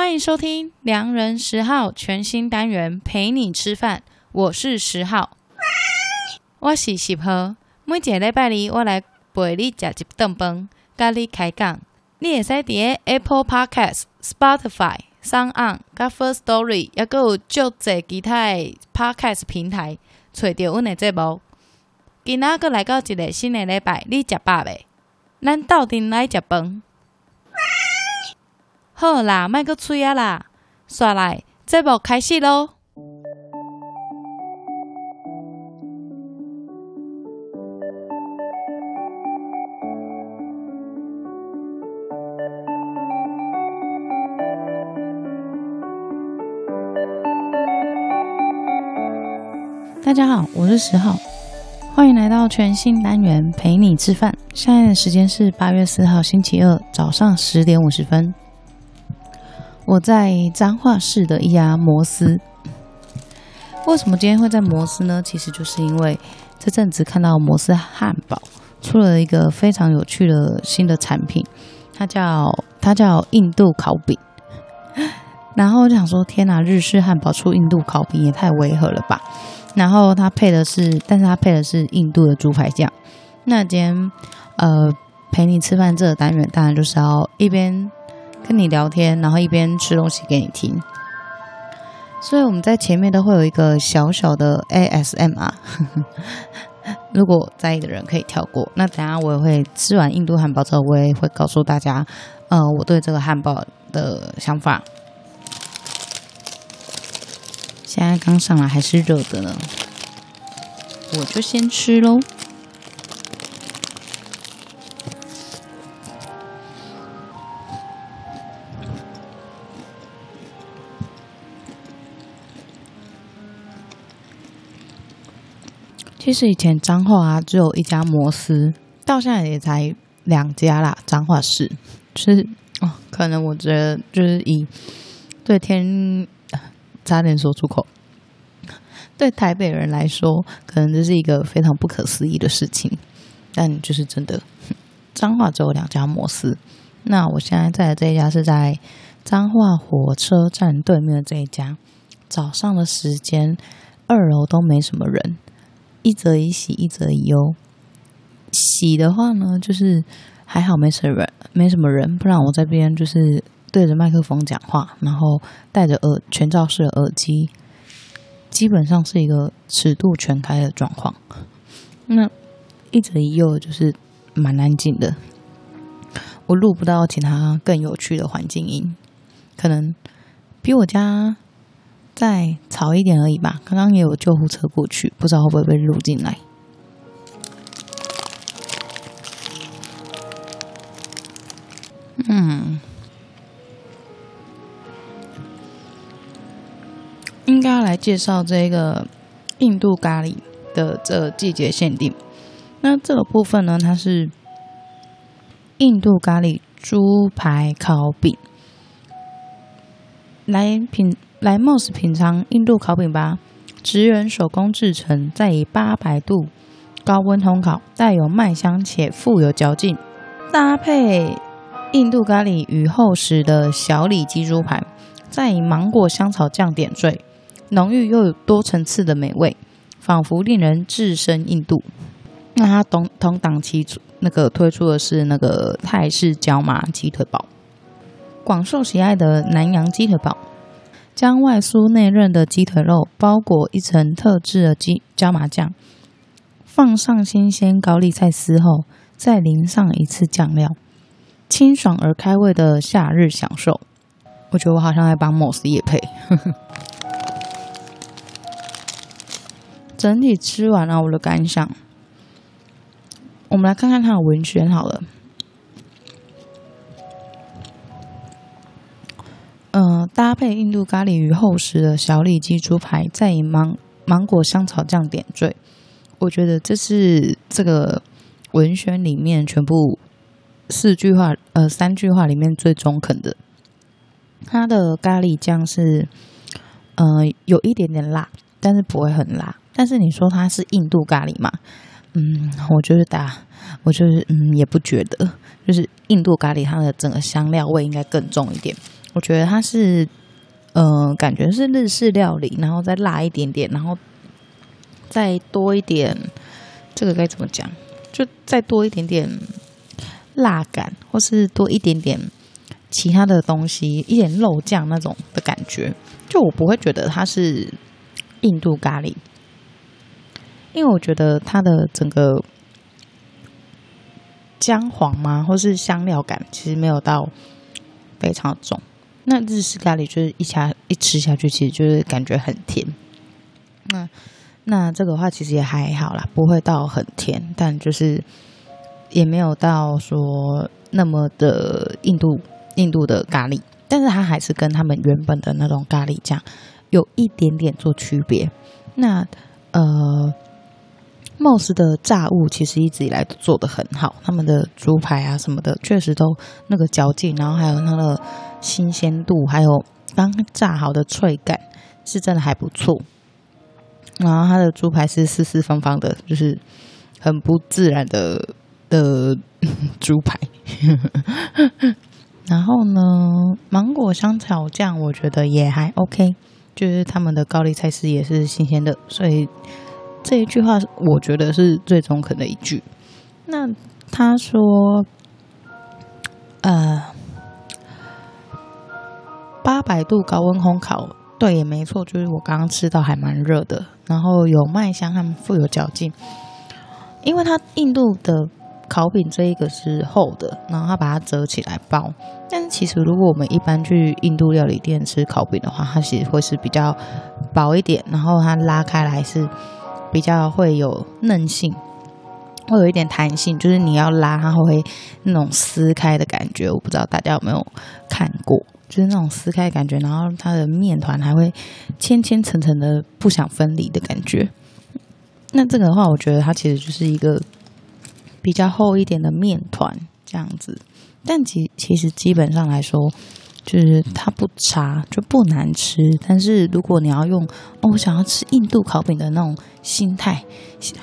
欢迎收听良人十号全新单元陪你吃饭，我是十号，我是十号。每一个礼拜二，我来陪你吃一顿饭，跟你开讲。你会使伫 Apple Podcast、Spotify、SoundOn、Firstory，也阁有足侪其他 Podcast 平台，找到阮的节目。今仔阁来到一个新的礼拜，你食饱未？咱斗阵来食饭。好啦，莫阁催啊啦，煞来节目开始喽！大家好，我是十号，欢迎来到全新单元陪你吃饭。现在的时间是八月四号星期二早上十点五十分。我在彰化市的一家摩斯，为什么今天会在摩斯呢？其实就是因为这阵子看到摩斯汉堡出了一个非常有趣的新的产品，它叫它叫印度烤饼。然后我就想说，天哪，日式汉堡出印度烤饼也太违和了吧？然后它配的是，但是它配的是印度的猪排酱。那今天呃陪你吃饭这个单元，当然就是要一边。跟你聊天，然后一边吃东西给你听，所以我们在前面都会有一个小小的 ASMR，如果在意的人可以跳过。那等下我也会吃完印度汉堡之后，我也会告诉大家，呃，我对这个汉堡的想法。现在刚上来还是热的呢，我就先吃喽。其实以前彰化啊，只有一家摩斯，到现在也才两家啦。彰化市，就是哦，可能我觉得就是以对天差点说出口，对台北人来说，可能这是一个非常不可思议的事情，但就是真的，彰化只有两家摩斯。那我现在在的这一家是在彰化火车站对面的这一家，早上的时间二楼都没什么人。一则以喜，一则以忧。喜的话呢，就是还好没什么人，没什么人，不然我这边就是对着麦克风讲话，然后戴着耳全罩式的耳机，基本上是一个尺度全开的状况。那一则以忧就是蛮安静的，我录不到其他更有趣的环境音，可能比我家。再吵一点而已吧。刚刚也有救护车过去，不知道会不会被录进来。嗯，应该要来介绍这个印度咖喱的这季节限定。那这个部分呢，它是印度咖喱猪排烤饼，来品。来 Moss 品尝印度烤饼吧，职人手工制成，再以八百度高温烘烤，带有麦香且富有嚼劲，搭配印度咖喱与厚实的小里脊猪排，再以芒果香草酱点缀，浓郁又有多层次的美味，仿佛令人置身印度。那它同同档期那个推出的是那个泰式椒麻鸡腿堡，广受喜爱的南洋鸡腿堡。将外酥内嫩的鸡腿肉包裹一层特制的鸡椒麻酱，放上新鲜高丽菜丝后，再淋上一次酱料，清爽而开胃的夏日享受。我觉得我好像在帮 Moss 业配。整体吃完了我的感想，我们来看看它的文宣好了。嗯、搭配印度咖喱与厚实的小里脊猪排，再以芒芒果香草酱点缀。我觉得这是这个文宣里面全部四句话，呃，三句话里面最中肯的。它的咖喱酱是，呃，有一点点辣，但是不会很辣。但是你说它是印度咖喱嘛？嗯，我就是打，我就是嗯，也不觉得。就是印度咖喱，它的整个香料味应该更重一点。我觉得它是，呃，感觉是日式料理，然后再辣一点点，然后再多一点，这个该怎么讲？就再多一点点辣感，或是多一点点其他的东西，一点肉酱那种的感觉，就我不会觉得它是印度咖喱，因为我觉得它的整个。姜黄吗？或是香料感，其实没有到非常重。那日式咖喱就是一下一吃下去，其实就是感觉很甜。那那这个话其实也还好啦，不会到很甜，但就是也没有到说那么的印度印度的咖喱，但是它还是跟他们原本的那种咖喱酱有一点点做区别。那呃。Moss 的炸物其实一直以来都做得很好，他们的猪排啊什么的，确实都那个嚼劲，然后还有它的新鲜度，还有刚炸好的脆感，是真的还不错。然后它的猪排是四四方方的，就是很不自然的的 猪排。然后呢，芒果香草酱我觉得也还 OK，就是他们的高丽菜丝也是新鲜的，所以。这一句话，我觉得是最中肯的一句。那他说，呃，八百度高温烘烤，对，也没错，就是我刚刚吃到还蛮热的，然后有麦香和富有嚼劲。因为它印度的烤饼这一个是厚的，然后它把它折起来包。但是其实如果我们一般去印度料理店吃烤饼的话，它其实会是比较薄一点，然后它拉开来是。比较会有韧性，会有一点弹性，就是你要拉它会那种撕开的感觉。我不知道大家有没有看过，就是那种撕开的感觉，然后它的面团还会千千层层的不想分离的感觉。那这个的话，我觉得它其实就是一个比较厚一点的面团这样子，但其其实基本上来说。就是它不差，就不难吃。但是如果你要用哦，我想要吃印度烤饼的那种心态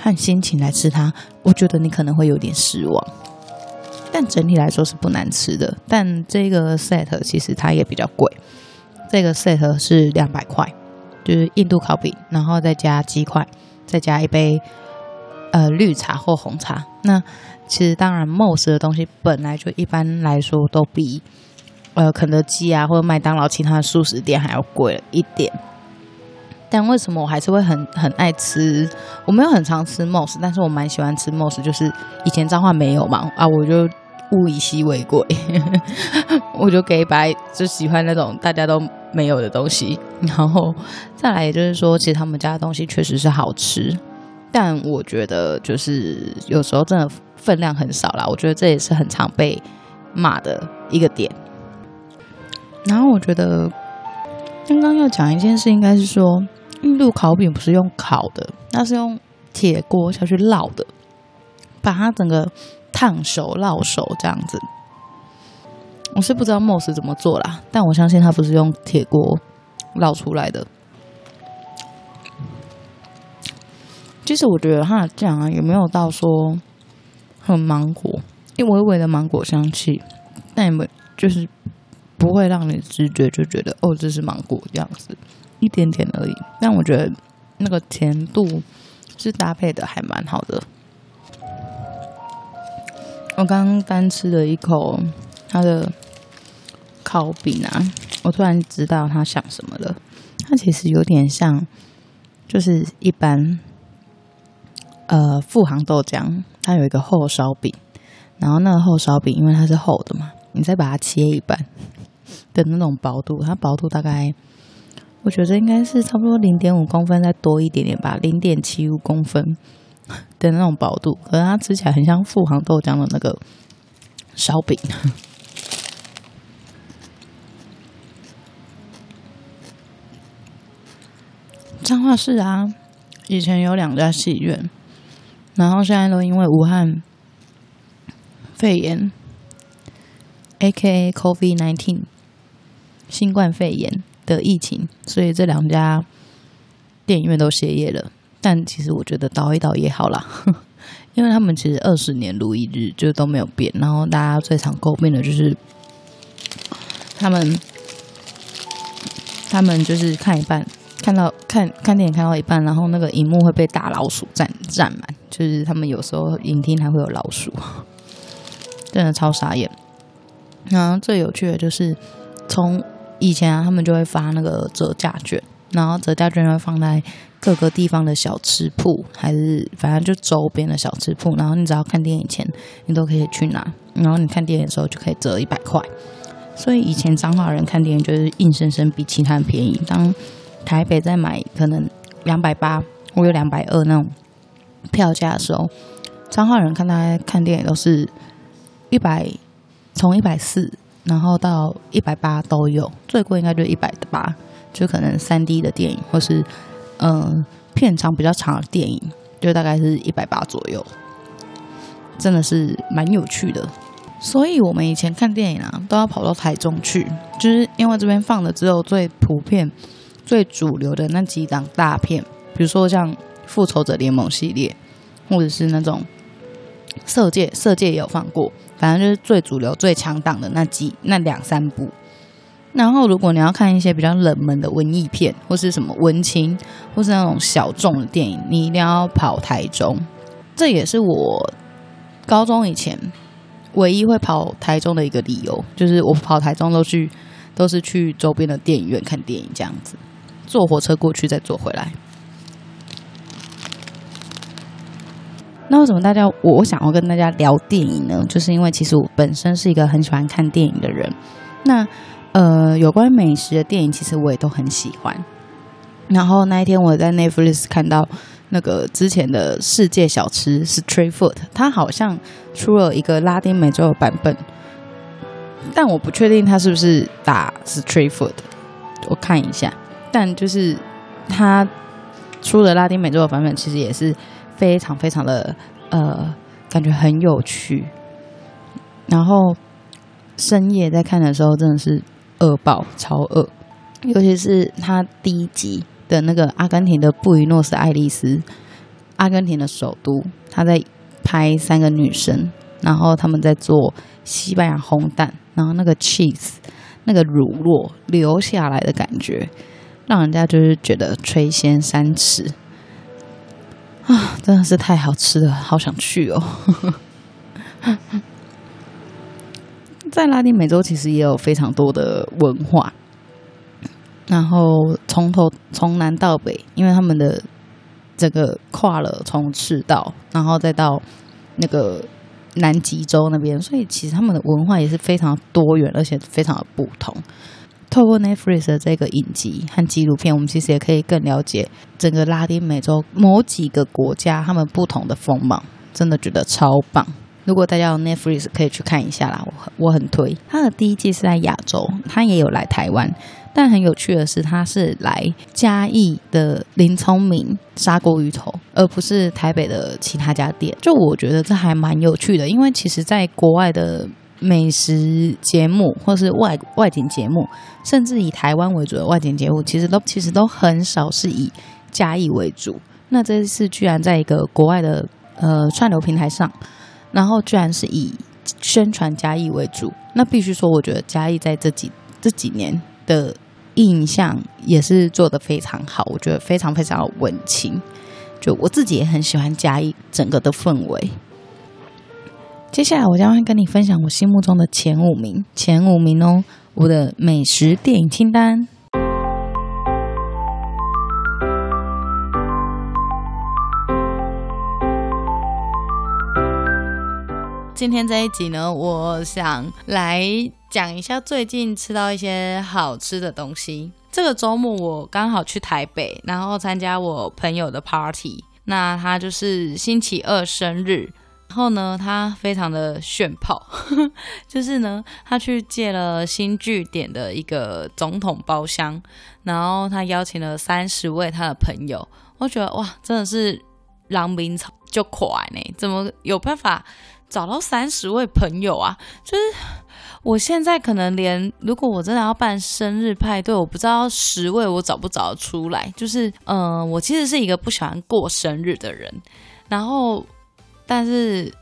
和心情来吃它，我觉得你可能会有点失望。但整体来说是不难吃的。但这个 set 其实它也比较贵，这个 set 是两百块，就是印度烤饼，然后再加鸡块，再加一杯呃绿茶或红茶。那其实当然，Moss 的东西本来就一般来说都比。呃，肯德基啊，或者麦当劳其他的速食店还要贵一点，但为什么我还是会很很爱吃？我没有很常吃 Moss，但是我蛮喜欢吃 Moss，就是以前彰化没有嘛，啊，我就物以稀为贵，我就给白，就喜欢那种大家都没有的东西。然后再来，也就是说，其实他们家的东西确实是好吃，但我觉得就是有时候真的分量很少啦，我觉得这也是很常被骂的一个点。然后我觉得刚刚要讲一件事，应该是说印度烤饼不是用烤的，那是用铁锅下去烙的，把它整个烫熟、烙熟这样子。我是不知道 m o s 怎么做啦，但我相信它不是用铁锅烙出来的。其实我觉得它的酱啊，也没有到说很芒果，一微微的芒果香气，但也没就是。不会让你直觉就觉得哦，这是芒果这样子，一点点而已。但我觉得那个甜度是搭配的还蛮好的。我刚刚单吃了一口它的烤饼啊，我突然知道他想什么了。它其实有点像，就是一般呃富航豆浆，它有一个厚烧饼，然后那个厚烧饼因为它是厚的嘛，你再把它切一半。的那种薄度，它薄度大概，我觉得应该是差不多零点五公分再多一点点吧，零点七五公分的那种薄度，可是它吃起来很像富航豆浆的那个烧饼。彰化市啊，以前有两家戏院，然后现在都因为武汉肺炎 （A.K.A. COVID-19）。新冠肺炎的疫情，所以这两家电影院都歇业了。但其实我觉得倒一倒也好啦，因为他们其实二十年如一日，就都没有变。然后大家最常诟病的就是他们他们就是看一半，看到看看电影看到一半，然后那个荧幕会被大老鼠占占满，就是他们有时候影厅还会有老鼠，真的超傻眼。然后最有趣的就是从以前啊，他们就会发那个折价券，然后折价券会放在各个地方的小吃铺，还是反正就周边的小吃铺，然后你只要看电影前，你都可以去拿，然后你看电影的时候就可以折一百块。所以以前彰化人看电影就是硬生生比其他人便宜。当台北在买可能两百八或有两百二那种票价的时候，彰化人看他看电影都是一百，从一百四然后到一百八都有，最贵应该就一百八，就可能三 D 的电影或是嗯、片长比较长的电影，就大概是一百八左右，真的是蛮有趣的。所以，我们以前看电影啊，都要跑到台中去，就是因为这边放的只有最普遍、最主流的那几档大片，比如说像《复仇者联盟》系列，或者是那种《色戒》，《色戒》也有放过，反正就是最主流、最强档的那几那两三部。然后，如果你要看一些比较冷门的文艺片，或是什么文青，或是那种小众的电影，你一定要跑台中。这也是我高中以前。唯一会跑台中的一个理由，就是我跑台中都去，都是去周边的电影院看电影，这样子，坐火车过去再坐回来。那为什么大家我想要跟大家聊电影呢？就是因为其实我本身是一个很喜欢看电影的人。那呃，有关美食的电影，其实我也都很喜欢。然后那一天我在 Netflix 看到。那个之前的世界小吃 Street Food，它好像出了一个拉丁美洲的版本，但我不确定它是不是打 Street Food，我看一下。但就是它出了拉丁美洲的版本，其实也是非常非常的呃，感觉很有趣。然后深夜在看的时候，真的是饿爆，超饿，尤其是他第一集。的那个阿根廷的布宜诺斯艾利斯，阿根廷的首都，他在拍三个女生，然后他们在做西班牙烘蛋，然后那个 cheese 那个乳酪流下来的感觉，让人家就是觉得垂涎三尺，真的是太好吃了，好想去哦！在拉丁美洲其实也有非常多的文化。然后从头从南到北，因为他们的这个跨了从赤道，然后再到那个南极洲那边，所以其实他们的文化也是非常多元，而且非常的不同。透过 Netflix 的这个影集和纪录片，我们其实也可以更了解整个拉丁美洲某几个国家他们不同的风貌，真的觉得超棒。如果大家有 Netflix 可以去看一下啦，我很我很推。他的第一季是在亚洲，他也有来台湾。但很有趣的是，他是来嘉义的林聪明砂锅鱼头，而不是台北的其他家店。就我觉得这还蛮有趣的，因为其实在国外的美食节目，或是外外景节目，甚至以台湾为主的外景节目，其实都其实都很少是以嘉义为主。那这次居然在一个国外的呃串流平台上，然后居然是以宣传嘉义为主。那必须说，我觉得嘉义在这几这几年的。印象也是做得非常好，我觉得非常非常的温情。就我自己也很喜欢嘉义整个的氛围。接下来我将会跟你分享我心目中的前五名，前五名哦，我的美食电影清单。今天这一集呢，我想来讲一下最近吃到一些好吃的东西。这个周末我刚好去台北，然后参加我朋友的 party。那他就是星期二生日，然后呢，他非常的炫炮，就是呢，他去借了新据点的一个总统包厢，然后他邀请了三十位他的朋友。我觉得哇，真的是狼兵草就快呢，怎么有办法？找到三十位朋友啊，就是我现在可能连如果我真的要办生日派对，我不知道十位我找不找得出来。就是，嗯、我其实是一个不喜欢过生日的人，然后，但是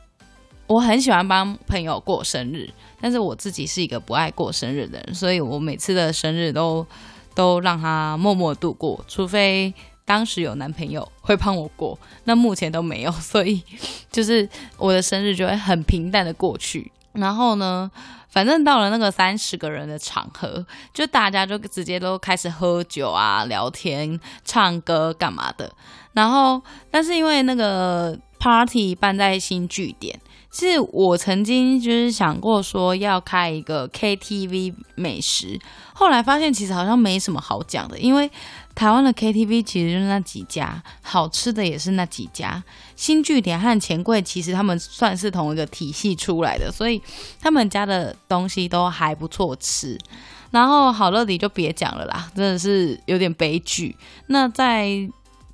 我很喜欢帮朋友过生日，但是我自己是一个不爱过生日的人，所以我每次的生日都都让他默默度过，除非当时有男朋友会帮我过，那目前都没有，所以就是我的生日就会很平淡的过去。然后呢，反正到了那个三十个人的场合，就大家就直接都开始喝酒啊、聊天、唱歌干嘛的。然后，但是因为那个 party 办在新据点。是我曾经就是想过说要开一个 KTV 美食，后来发现其实好像没什么好讲的，因为台湾的 KTV 其实就是那几家，好吃的也是那几家。新据点和钱柜其实他们算是同一个体系出来的，所以他们家的东西都还不错吃。然后好乐迪就别讲了啦，真的是有点悲剧。那在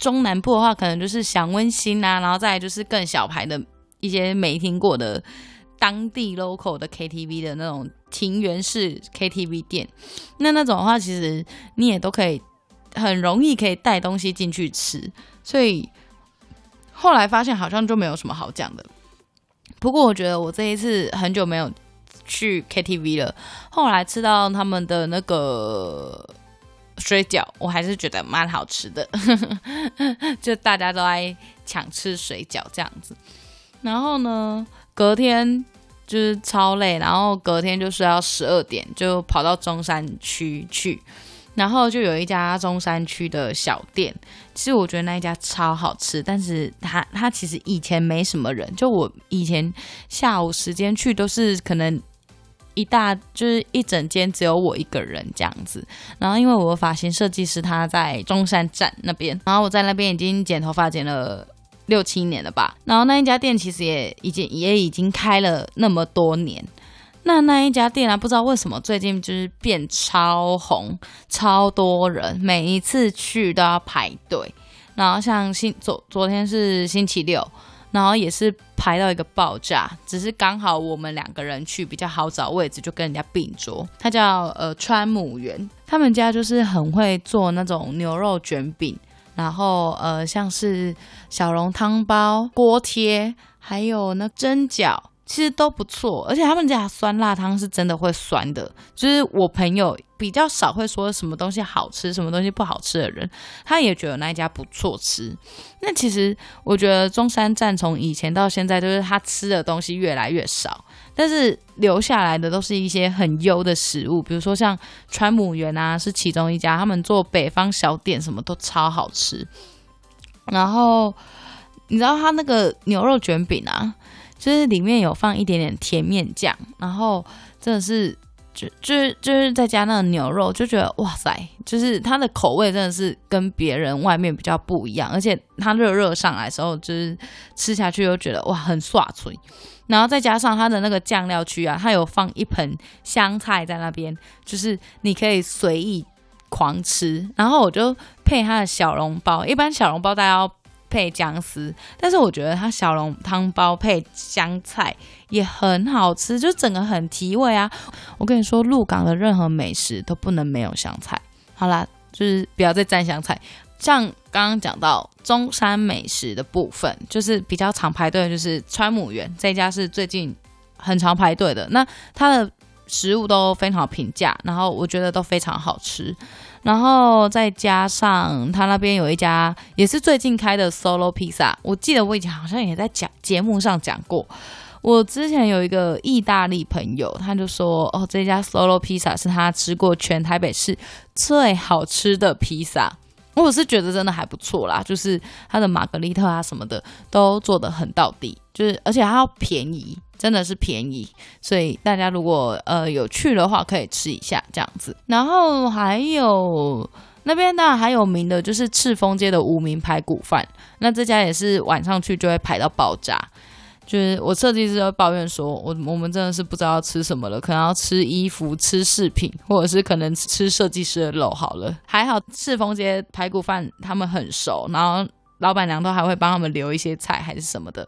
中南部的话，可能就是想温馨啊，然后再来就是更小牌的。一些没听过的当地 local 的 KTV 的那种庭园式 KTV 店，那那种的话，其实你也都可以很容易可以带东西进去吃，所以后来发现好像就没有什么好讲的。不过我觉得我这一次很久没有去 KTV 了，后来吃到他们的那个水饺，我还是觉得蛮好吃的，就大家都爱抢吃水饺这样子。然后呢，隔天就是超累，然后隔天就是要十二点，就跑到中山区去，然后就有一家中山区的小店，其实我觉得那一家超好吃，但是它它其实以前没什么人，就我以前下午时间去都是可能一大就是一整间只有我一个人这样子，然后因为我的发型设计师他在中山站那边，然后我在那边已经剪头发剪了。六七年了吧，然后那一家店其实也已经也已经开了那么多年，那那一家店啊，不知道为什么最近就是变超红，超多人，每一次去都要排队。然后像星昨昨天是星期六，然后也是排到一个爆炸，只是刚好我们两个人去比较好找位置，就跟人家并桌。他叫呃川母园，他们家就是很会做那种牛肉卷饼。然后呃，像是小笼汤包、锅贴，还有那蒸饺，其实都不错。而且他们家酸辣汤是真的会酸的，就是我朋友比较少会说什么东西好吃、什么东西不好吃的人，他也觉得那一家不错吃。那其实我觉得中山站从以前到现在，就是他吃的东西越来越少。但是留下来的都是一些很优的食物，比如说像川母园啊，是其中一家，他们做北方小点什么都超好吃。然后你知道他那个牛肉卷饼啊，就是里面有放一点点甜面酱，然后真的是就就是就是再加那个牛肉，就觉得哇塞，就是它的口味真的是跟别人外面比较不一样，而且它热热上来的时候，就是吃下去又觉得哇很爽脆。然后再加上它的那个酱料区啊，它有放一盆香菜在那边，就是你可以随意狂吃。然后我就配它的小笼包，一般小笼包大家配姜丝，但是我觉得它小笼汤包配香菜也很好吃，就整个很提味啊。我跟你说，鹿港的任何美食都不能没有香菜。好啦，就是不要再蘸香菜。像刚刚讲到中山美食的部分，就是比较常排队的，就是川母园这家是最近很常排队的。那它的食物都非常平价，然后我觉得都非常好吃。然后再加上他那边有一家也是最近开的 Solo Pizza，我记得我以前好像也在讲节目上讲过。我之前有一个意大利朋友，他就说哦，这家 Solo Pizza 是他吃过全台北市最好吃的披萨。我是觉得真的还不错啦，就是它的玛格丽特啊什么的都做得很到底，就是而且它要便宜，真的是便宜，所以大家如果呃有去的话，可以吃一下这样子。然后还有那边当然还有名的就是赤峰街的无名排骨饭，那这家也是晚上去就会排到爆炸。就是我设计师会抱怨说，我我们真的是不知道要吃什么了，可能要吃衣服、吃饰品，或者是可能吃设计师的肉好了。还好赤峰街排骨饭他们很熟，然后老板娘都还会帮他们留一些菜还是什么的。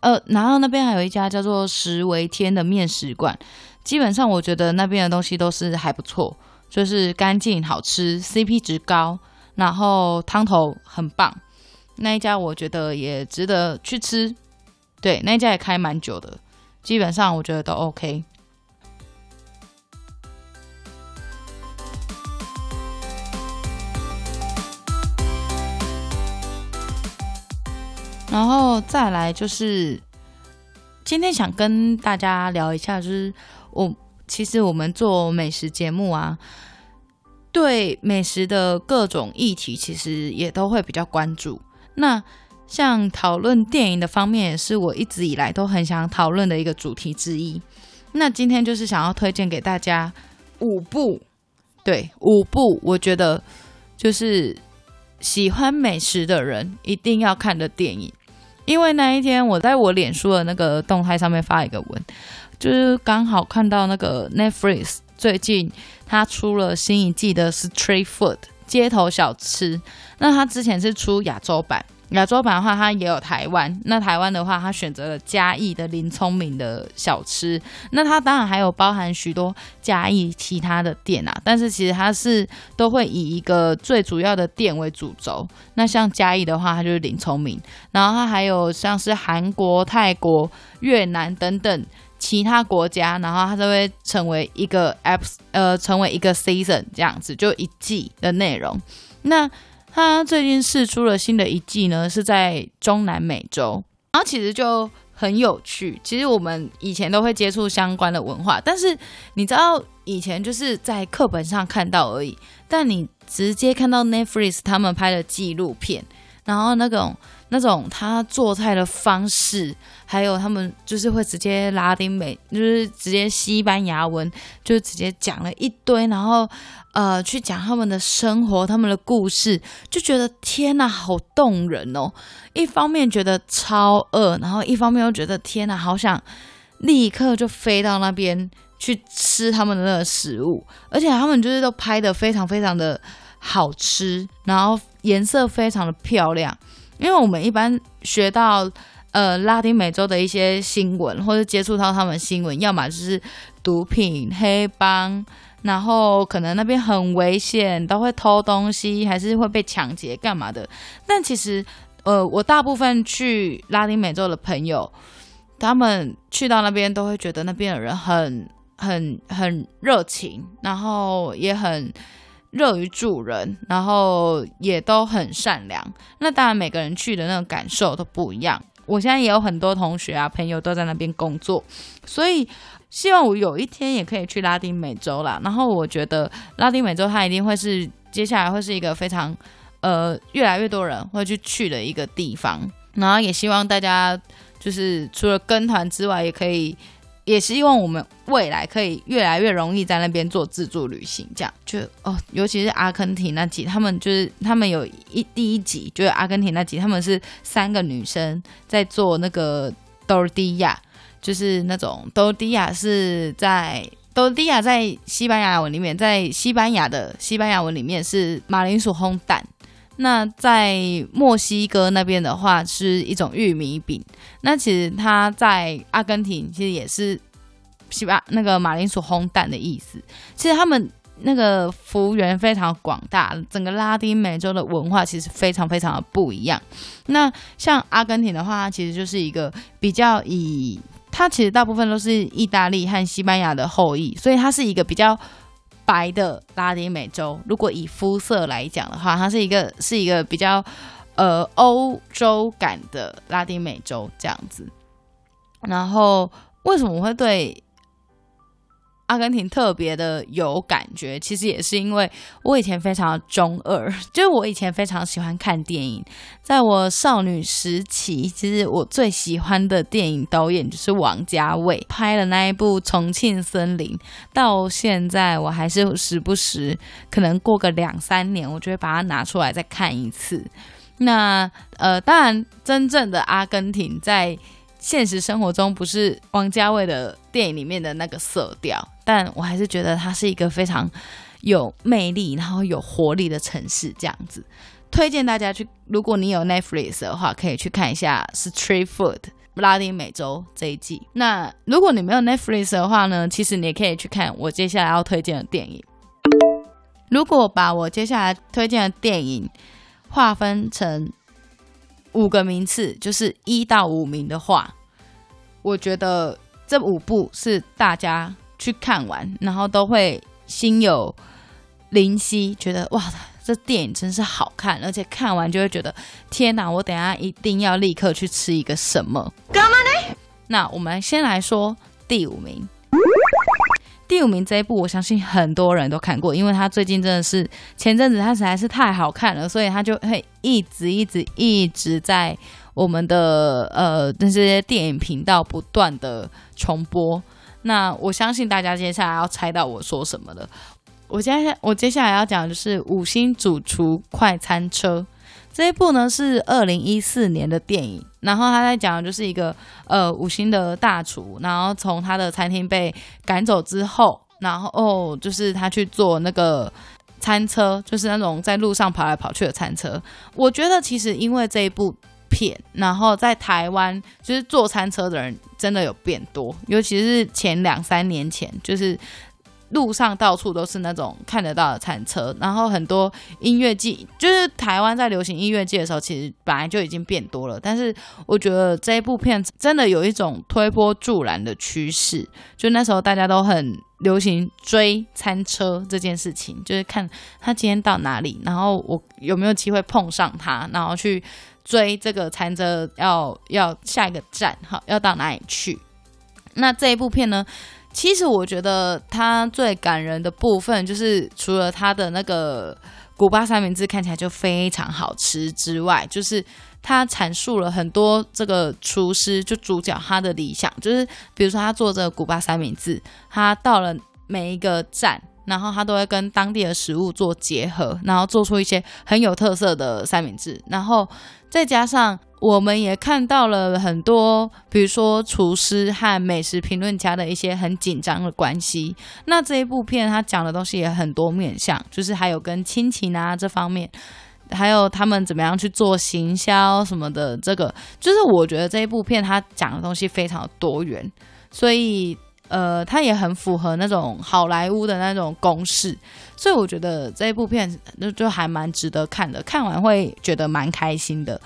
呃，然后那边还有一家叫做食为天的面食馆，基本上我觉得那边的东西都是还不错，就是干净好吃，CP 值高，然后汤头很棒。那一家我觉得也值得去吃。对，那一家也开蛮久的，基本上我觉得都 OK。然后再来就是今天想跟大家聊一下，就是我其实我们做美食节目啊，对美食的各种议题，其实也都会比较关注。那像讨论电影的方面，也是我一直以来都很想讨论的一个主题之一。那今天就是想要推荐给大家五部，对，五部，我觉得就是喜欢美食的人一定要看的电影。因为那一天我在我脸书的那个动态上面发一个文，就是刚好看到那个 Netflix 最近它出了新一季的 Street Food 街头小吃，那它之前是出亚洲版。亚洲版的话，它也有台湾。那台湾的话，它选择了嘉义的林聪明的小吃。那它当然还有包含许多嘉义其他的店啊，但是其实它是都会以一个最主要的店为主轴。那像嘉义的话，它就是林聪明。然后它还有像是韩国、泰国、越南等等其他国家，然后它都会成为一个 apps，呃，成为一个 season 这样子，就一季的内容。那他最近试出了新的一季呢，是在中南美洲，然后其实就很有趣。其实我们以前都会接触相关的文化，但是你知道以前就是在课本上看到而已，但你直接看到 Netflix 他们拍的纪录片，然后那种。那种他做菜的方式，还有他们就是会直接拉丁美，就是直接西班牙文，就直接讲了一堆，然后呃去讲他们的生活、他们的故事，就觉得天哪，好动人哦！一方面觉得超饿，然后一方面又觉得天哪，好想立刻就飞到那边去吃他们的那个食物，而且他们就是都拍的非常非常的好吃，然后颜色非常的漂亮。因为我们一般学到呃拉丁美洲的一些新闻，或者接触到他们新闻，要么就是毒品、黑帮，然后可能那边很危险，都会偷东西，还是会被抢劫干嘛的。但其实呃，我大部分去拉丁美洲的朋友，他们去到那边都会觉得那边的人很很很热情，然后也很。乐于助人，然后也都很善良。那当然，每个人去的那种感受都不一样。我现在也有很多同学啊、朋友都在那边工作，所以希望我有一天也可以去拉丁美洲啦。然后我觉得拉丁美洲它一定会是接下来会是一个非常呃越来越多人会去去的一个地方。然后也希望大家就是除了跟团之外，也可以。也希望我们未来可以越来越容易在那边做自助旅行，这样就哦，尤其是阿根廷那集，他们就是他们有一第一集就是阿根廷那集，他们是三个女生在做那个 tortilla，就是那种 tortilla 是在 tortilla 在西班牙文里面，在西班牙的西班牙文里面是马铃薯烘蛋。那在墨西哥那边的话是一种玉米饼，那其实它在阿根廷其实也是西巴那个马铃薯烘蛋的意思。其实他们那个幅员非常广大，整个拉丁美洲的文化其实非常非常的不一样。那像阿根廷的话，它其实就是一个比较以它其实大部分都是意大利和西班牙的后裔，所以它是一个比较。白的拉丁美洲，如果以肤色来讲的话，它是一个是一个比较呃欧洲感的拉丁美洲这样子。然后为什么我会对阿根廷特别的有感觉，其实也是因为我以前非常中二，就是我以前非常喜欢看电影。在我少女时期，其实我最喜欢的电影导演就是王家卫拍的那一部《重庆森林》。到现在，我还是时不时，可能过个两三年，我就会把它拿出来再看一次。那呃，当然，真正的阿根廷在。现实生活中不是王家卫的电影里面的那个色调，但我还是觉得它是一个非常有魅力，然后有活力的城市。这样子，推荐大家去，如果你有 Netflix 的话，可以去看一下《Street Food》拉丁美洲这一季。那如果你没有 Netflix 的话呢，其实你也可以去看我接下来要推荐的电影。如果把我接下来推荐的电影划分成五个名次，就是一到五名的话，我觉得这五部是大家去看完，然后都会心有灵犀，觉得哇，这电影真是好看，而且看完就会觉得天哪，我等一下一定要立刻去吃一个什么？干嘛呢？那我们先来说第五名。第五名这一部，我相信很多人都看过，因为他最近真的是前阵子他实在是太好看了，所以他就会一直一直一直在我们的呃那些电影频道不断的重播。那我相信大家接下来要猜到我说什么了。我接下我接下来要讲的就是《五星主厨快餐车》。这一部呢是二零一四年的电影，然后他在讲的就是一个呃五星的大厨，然后从他的餐厅被赶走之后，然后就是他去做那个餐车，就是那种在路上跑来跑去的餐车。我觉得其实因为这一部片，然后在台湾就是坐餐车的人真的有变多，尤其是前两三年前就是。路上到处都是那种看得到的餐车，然后很多音乐季，就是台湾在流行音乐季的时候，其实本来就已经变多了。但是我觉得这一部片真的有一种推波助澜的趋势，就那时候大家都很流行追餐车这件事情，就是看他今天到哪里，然后我有没有机会碰上他，然后去追这个餐车要要下一个站，好，要到哪里去。那这一部片呢？其实我觉得他最感人的部分，就是除了他的那个古巴三明治看起来就非常好吃之外，就是他阐述了很多这个厨师就主角他的理想，就是比如说他做这个古巴三明治，他到了每一个站，然后他都会跟当地的食物做结合，然后做出一些很有特色的三明治，然后再加上。我们也看到了很多，比如说厨师和美食评论家的一些很紧张的关系。那这一部片他讲的东西也很多面向，就是还有跟亲情啊这方面，还有他们怎么样去做行销什么的。这个就是我觉得这一部片他讲的东西非常多元，所以呃，他也很符合那种好莱坞的那种公式。所以我觉得这一部片就就还蛮值得看的，看完会觉得蛮开心的。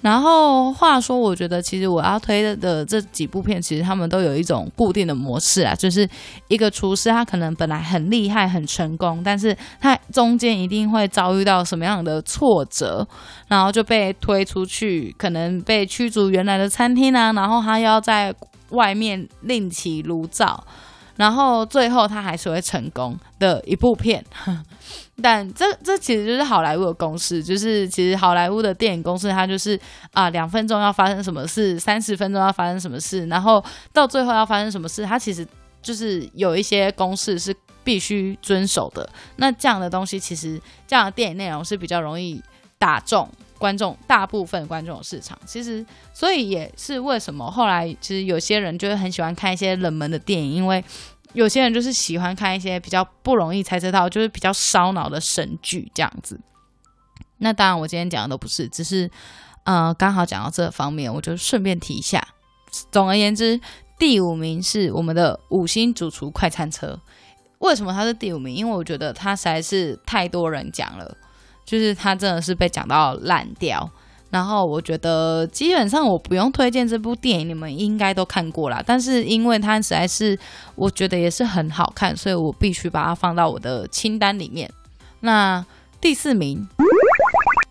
然后话说，我觉得其实我要推的这几部片，其实他们都有一种固定的模式啊，就是一个厨师他可能本来很厉害、很成功，但是他中间一定会遭遇到什么样的挫折，然后就被推出去，可能被驱逐原来的餐厅啊，然后他要在外面另起炉灶。然后最后他还是会成功的一部片，但这这其实就是好莱坞的公式，就是其实好莱坞的电影公式，它就是啊两分钟要发生什么事，三十分钟要发生什么事，然后到最后要发生什么事，它其实就是有一些公式是必须遵守的。那这样的东西，其实这样的电影内容是比较容易打中。观众大部分观众市场，其实所以也是为什么后来其实有些人就是很喜欢看一些冷门的电影，因为有些人就是喜欢看一些比较不容易猜测到，就是比较烧脑的神剧这样子。那当然，我今天讲的都不是，只是呃刚好讲到这方面，我就顺便提一下。总而言之，第五名是我们的五星主厨快餐车。为什么它是第五名？因为我觉得它实在是太多人讲了。就是他真的是被讲到烂掉，然后我觉得基本上我不用推荐这部电影，你们应该都看过啦。但是因为它实在是我觉得也是很好看，所以我必须把它放到我的清单里面。那第四名，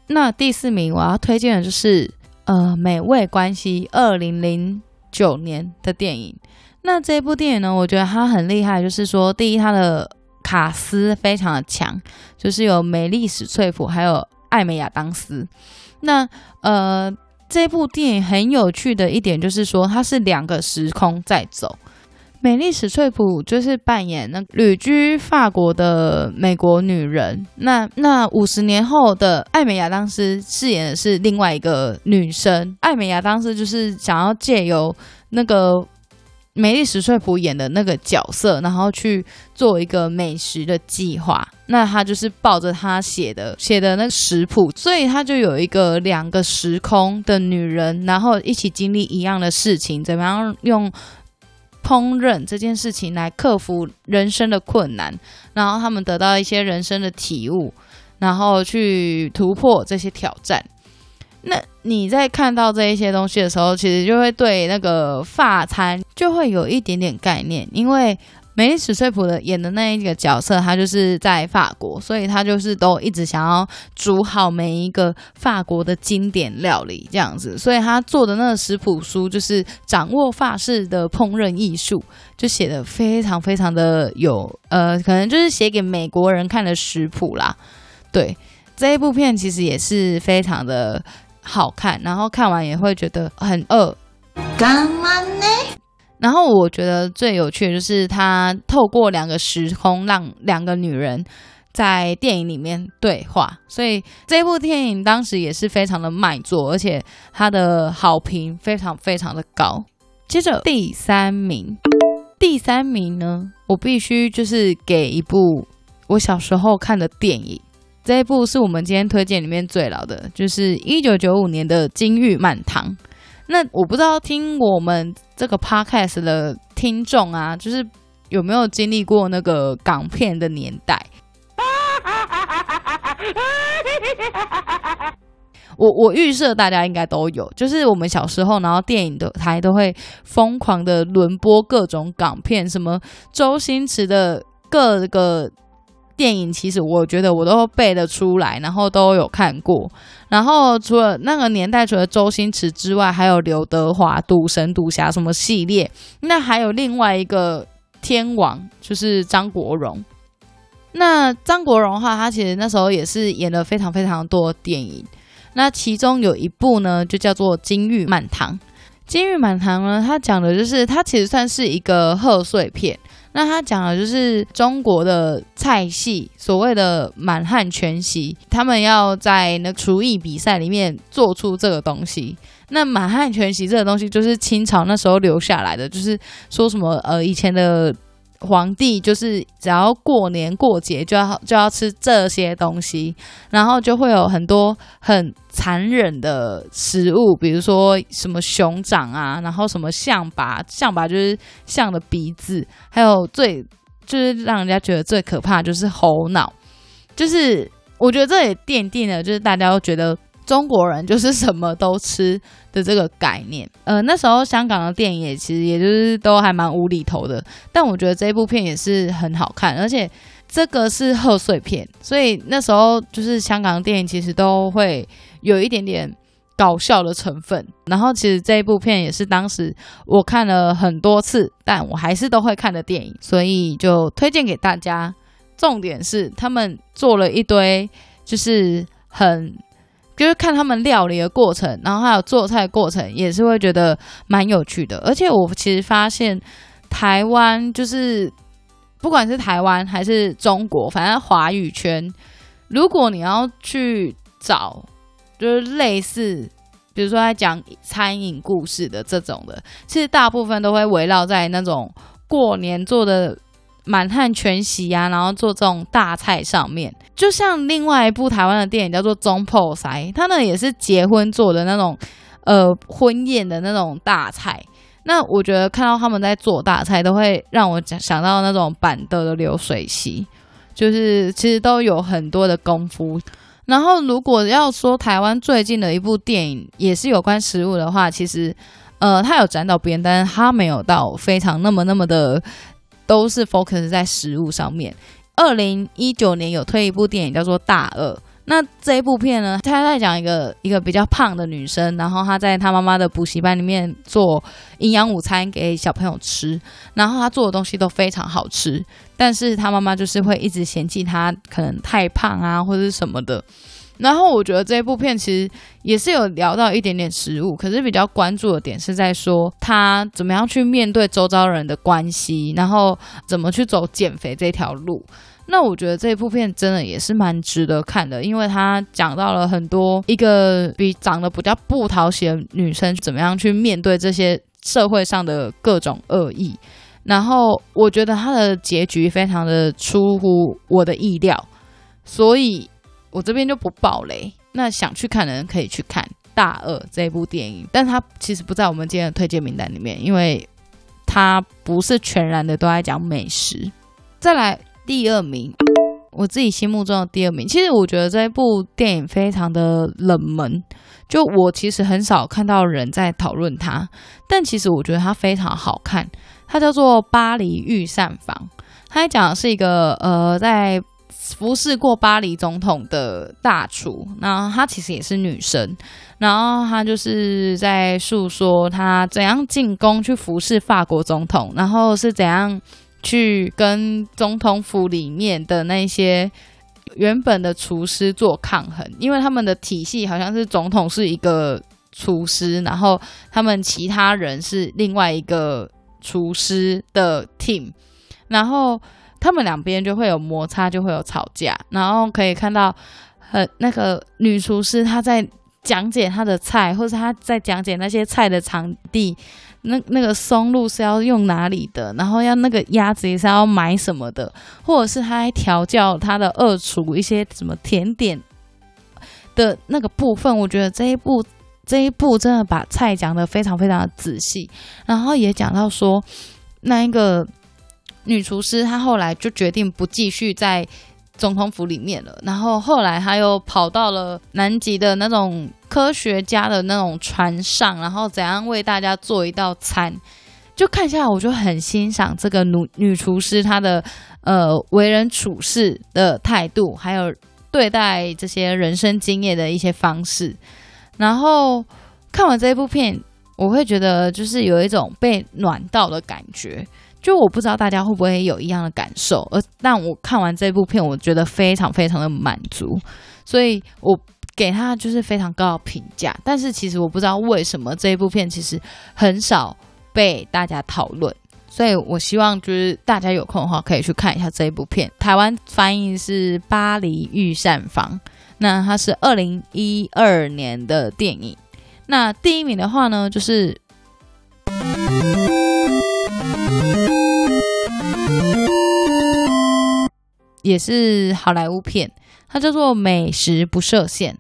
那第四名我要推荐的就是呃《美味关系》二零零九年的电影。那这部电影呢，我觉得它很厉害，就是说第一它的。卡斯非常的强，就是有美丽史翠普，还有艾美亚当斯。那呃，这部电影很有趣的一点就是说，它是两个时空在走。美丽史翠普就是扮演那旅居法国的美国女人，那那五十年后的艾美亚当斯饰演的是另外一个女生。艾美亚当斯就是想要借由那个。美丽史翠普演的那个角色，然后去做一个美食的计划。那他就是抱着他写的写的那个食谱，所以他就有一个两个时空的女人，然后一起经历一样的事情，怎么样用烹饪这件事情来克服人生的困难，然后他们得到一些人生的体悟，然后去突破这些挑战。那你在看到这一些东西的时候，其实就会对那个法餐就会有一点点概念，因为。梅丽史翠普的演的那一个角色，他就是在法国，所以他就是都一直想要煮好每一个法国的经典料理这样子，所以他做的那个食谱书就是掌握法式的烹饪艺术，就写的非常非常的有呃，可能就是写给美国人看的食谱啦。对，这一部片其实也是非常的好看，然后看完也会觉得很饿。干嘛呢？然后我觉得最有趣的就是他透过两个时空，让两个女人在电影里面对话，所以这部电影当时也是非常的卖座，而且它的好评非常非常的高。接着第三名，第三名呢，我必须就是给一部我小时候看的电影，这一部是我们今天推荐里面最老的，就是一九九五年的《金玉满堂》。那我不知道听我们这个 podcast 的听众啊，就是有没有经历过那个港片的年代？我我预设大家应该都有，就是我们小时候，然后电影的台都会疯狂的轮播各种港片，什么周星驰的各个。电影其实我觉得我都背得出来，然后都有看过。然后除了那个年代，除了周星驰之外，还有刘德华、赌神、赌侠什么系列。那还有另外一个天王，就是张国荣。那张国荣的话，他其实那时候也是演了非常非常多电影。那其中有一部呢，就叫做《金玉满堂》。《金玉满堂》呢，它讲的就是它其实算是一个贺岁片。那他讲的就是中国的菜系，所谓的满汉全席，他们要在那厨艺比赛里面做出这个东西。那满汉全席这个东西，就是清朝那时候留下来的，就是说什么呃以前的。皇帝就是只要过年过节就要就要吃这些东西，然后就会有很多很残忍的食物，比如说什么熊掌啊，然后什么象拔，象拔就是象的鼻子，还有最就是让人家觉得最可怕就是猴脑，就是我觉得这也奠定了，就是大家都觉得。中国人就是什么都吃的这个概念，呃，那时候香港的电影也其实也就是都还蛮无厘头的，但我觉得这部片也是很好看，而且这个是贺岁片，所以那时候就是香港的电影其实都会有一点点搞笑的成分。然后其实这一部片也是当时我看了很多次，但我还是都会看的电影，所以就推荐给大家。重点是他们做了一堆就是很。就是看他们料理的过程，然后还有做菜过程，也是会觉得蛮有趣的。而且我其实发现，台湾就是不管是台湾还是中国，反正华语圈，如果你要去找，就是类似，比如说在讲餐饮故事的这种的，其实大部分都会围绕在那种过年做的。满汉全席啊，然后做这种大菜上面，就像另外一部台湾的电影叫做《总铺师》，它呢也是结婚做的那种，呃，婚宴的那种大菜。那我觉得看到他们在做大菜，都会让我想想到那种板凳的流水席，就是其实都有很多的功夫。然后如果要说台湾最近的一部电影也是有关食物的话，其实呃，它有沾到边，但是它没有到非常那么那么的。都是 focus 在食物上面。二零一九年有推一部电影叫做《大饿》，那这一部片呢，他在讲一个一个比较胖的女生，然后她在她妈妈的补习班里面做营养午餐给小朋友吃，然后她做的东西都非常好吃，但是她妈妈就是会一直嫌弃她可能太胖啊，或者是什么的。然后我觉得这一部片其实也是有聊到一点点食物，可是比较关注的点是在说他怎么样去面对周遭人的关系，然后怎么去走减肥这条路。那我觉得这一部片真的也是蛮值得看的，因为他讲到了很多一个比长得比较不讨喜的女生怎么样去面对这些社会上的各种恶意。然后我觉得他的结局非常的出乎我的意料，所以。我这边就不爆雷，那想去看的人可以去看《大饿》这部电影，但它其实不在我们今天的推荐名单里面，因为它不是全然的都在讲美食。再来第二名，我自己心目中的第二名。其实我觉得这部电影非常的冷门，就我其实很少看到人在讨论它，但其实我觉得它非常好看。它叫做《巴黎御膳房》，它讲的是一个呃在。服侍过巴黎总统的大厨，那她其实也是女生，然后她就是在诉说她怎样进宫去服侍法国总统，然后是怎样去跟总统府里面的那些原本的厨师做抗衡，因为他们的体系好像是总统是一个厨师，然后他们其他人是另外一个厨师的 team，然后。他们两边就会有摩擦，就会有吵架，然后可以看到，呃，那个女厨师她在讲解她的菜，或者她在讲解那些菜的场地，那那个松露是要用哪里的，然后要那个鸭子也是要买什么的，或者是她还调教她的二厨一些什么甜点的那个部分，我觉得这一部这一部真的把菜讲得非常非常的仔细，然后也讲到说那一个。女厨师她后来就决定不继续在总统府里面了，然后后来她又跑到了南极的那种科学家的那种船上，然后怎样为大家做一道餐，就看下来我就很欣赏这个女女厨师她的呃为人处事的态度，还有对待这些人生经验的一些方式。然后看完这一部片，我会觉得就是有一种被暖到的感觉。就我不知道大家会不会有一样的感受，而但我看完这部片，我觉得非常非常的满足，所以我给他就是非常高的评价。但是其实我不知道为什么这一部片其实很少被大家讨论，所以我希望就是大家有空的话可以去看一下这一部片。台湾翻译是《巴黎御膳房》，那它是二零一二年的电影。那第一名的话呢，就是。也是好莱坞片，它叫做《美食不设限》。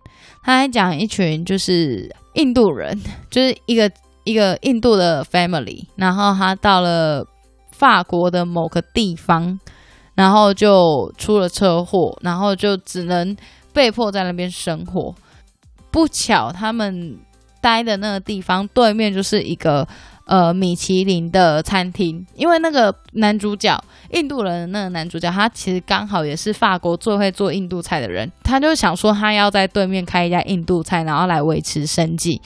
它还讲一群就是印度人，就是一个一个印度的 family，然后他到了法国的某个地方，然后就出了车祸，然后就只能被迫在那边生活。不巧，他们待的那个地方对面就是一个。呃，米其林的餐厅，因为那个男主角，印度人的那个男主角，他其实刚好也是法国最会做印度菜的人，他就想说他要在对面开一家印度菜，然后来维持生计。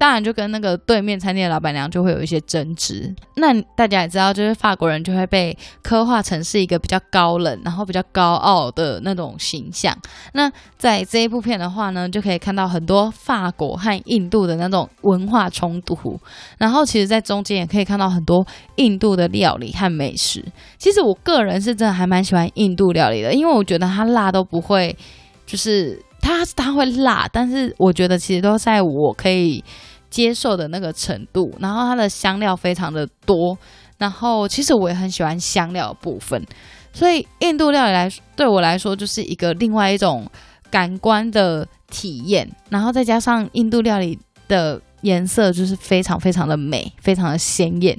当然，就跟那个对面餐厅的老板娘就会有一些争执。那大家也知道，就是法国人就会被刻画成是一个比较高冷，然后比较高傲的那种形象。那在这一部片的话呢，就可以看到很多法国和印度的那种文化冲突。然后，其实，在中间也可以看到很多印度的料理和美食。其实，我个人是真的还蛮喜欢印度料理的，因为我觉得它辣都不会，就是它它会辣，但是我觉得其实都在我可以。接受的那个程度，然后它的香料非常的多，然后其实我也很喜欢香料部分，所以印度料理来对我来说就是一个另外一种感官的体验，然后再加上印度料理的颜色就是非常非常的美，非常的鲜艳，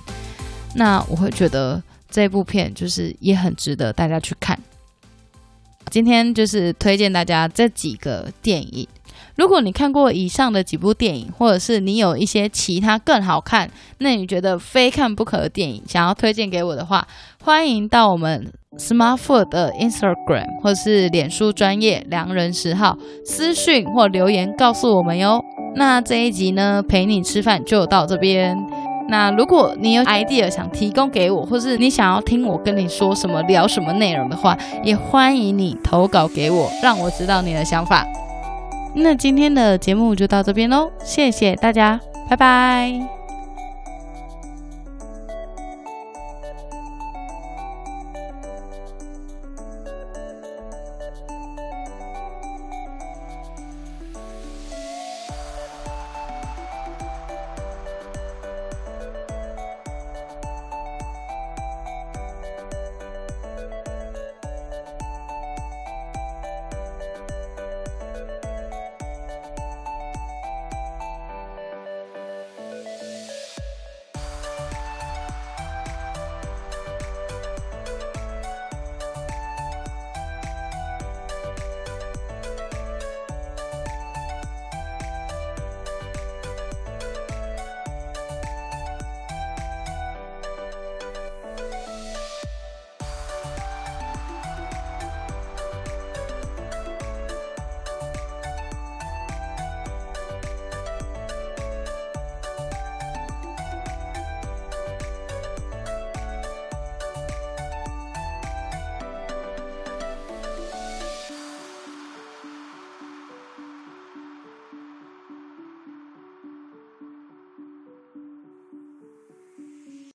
那我会觉得这部片就是也很值得大家去看。今天就是推荐大家这几个电影。如果你看过以上的几部电影，或者是你有一些其他更好看，那你觉得非看不可的电影，想要推荐给我的话，欢迎到我们 Smart Food 的 Instagram 或是脸书专业良人十号私讯或留言告诉我们哟。那这一集呢，陪你吃饭就到这边。那如果你有 idea 想提供给我，或是你想要听我跟你说什么、聊什么内容的话，也欢迎你投稿给我，让我知道你的想法。那今天的节目就到这边喽，谢谢大家，拜拜。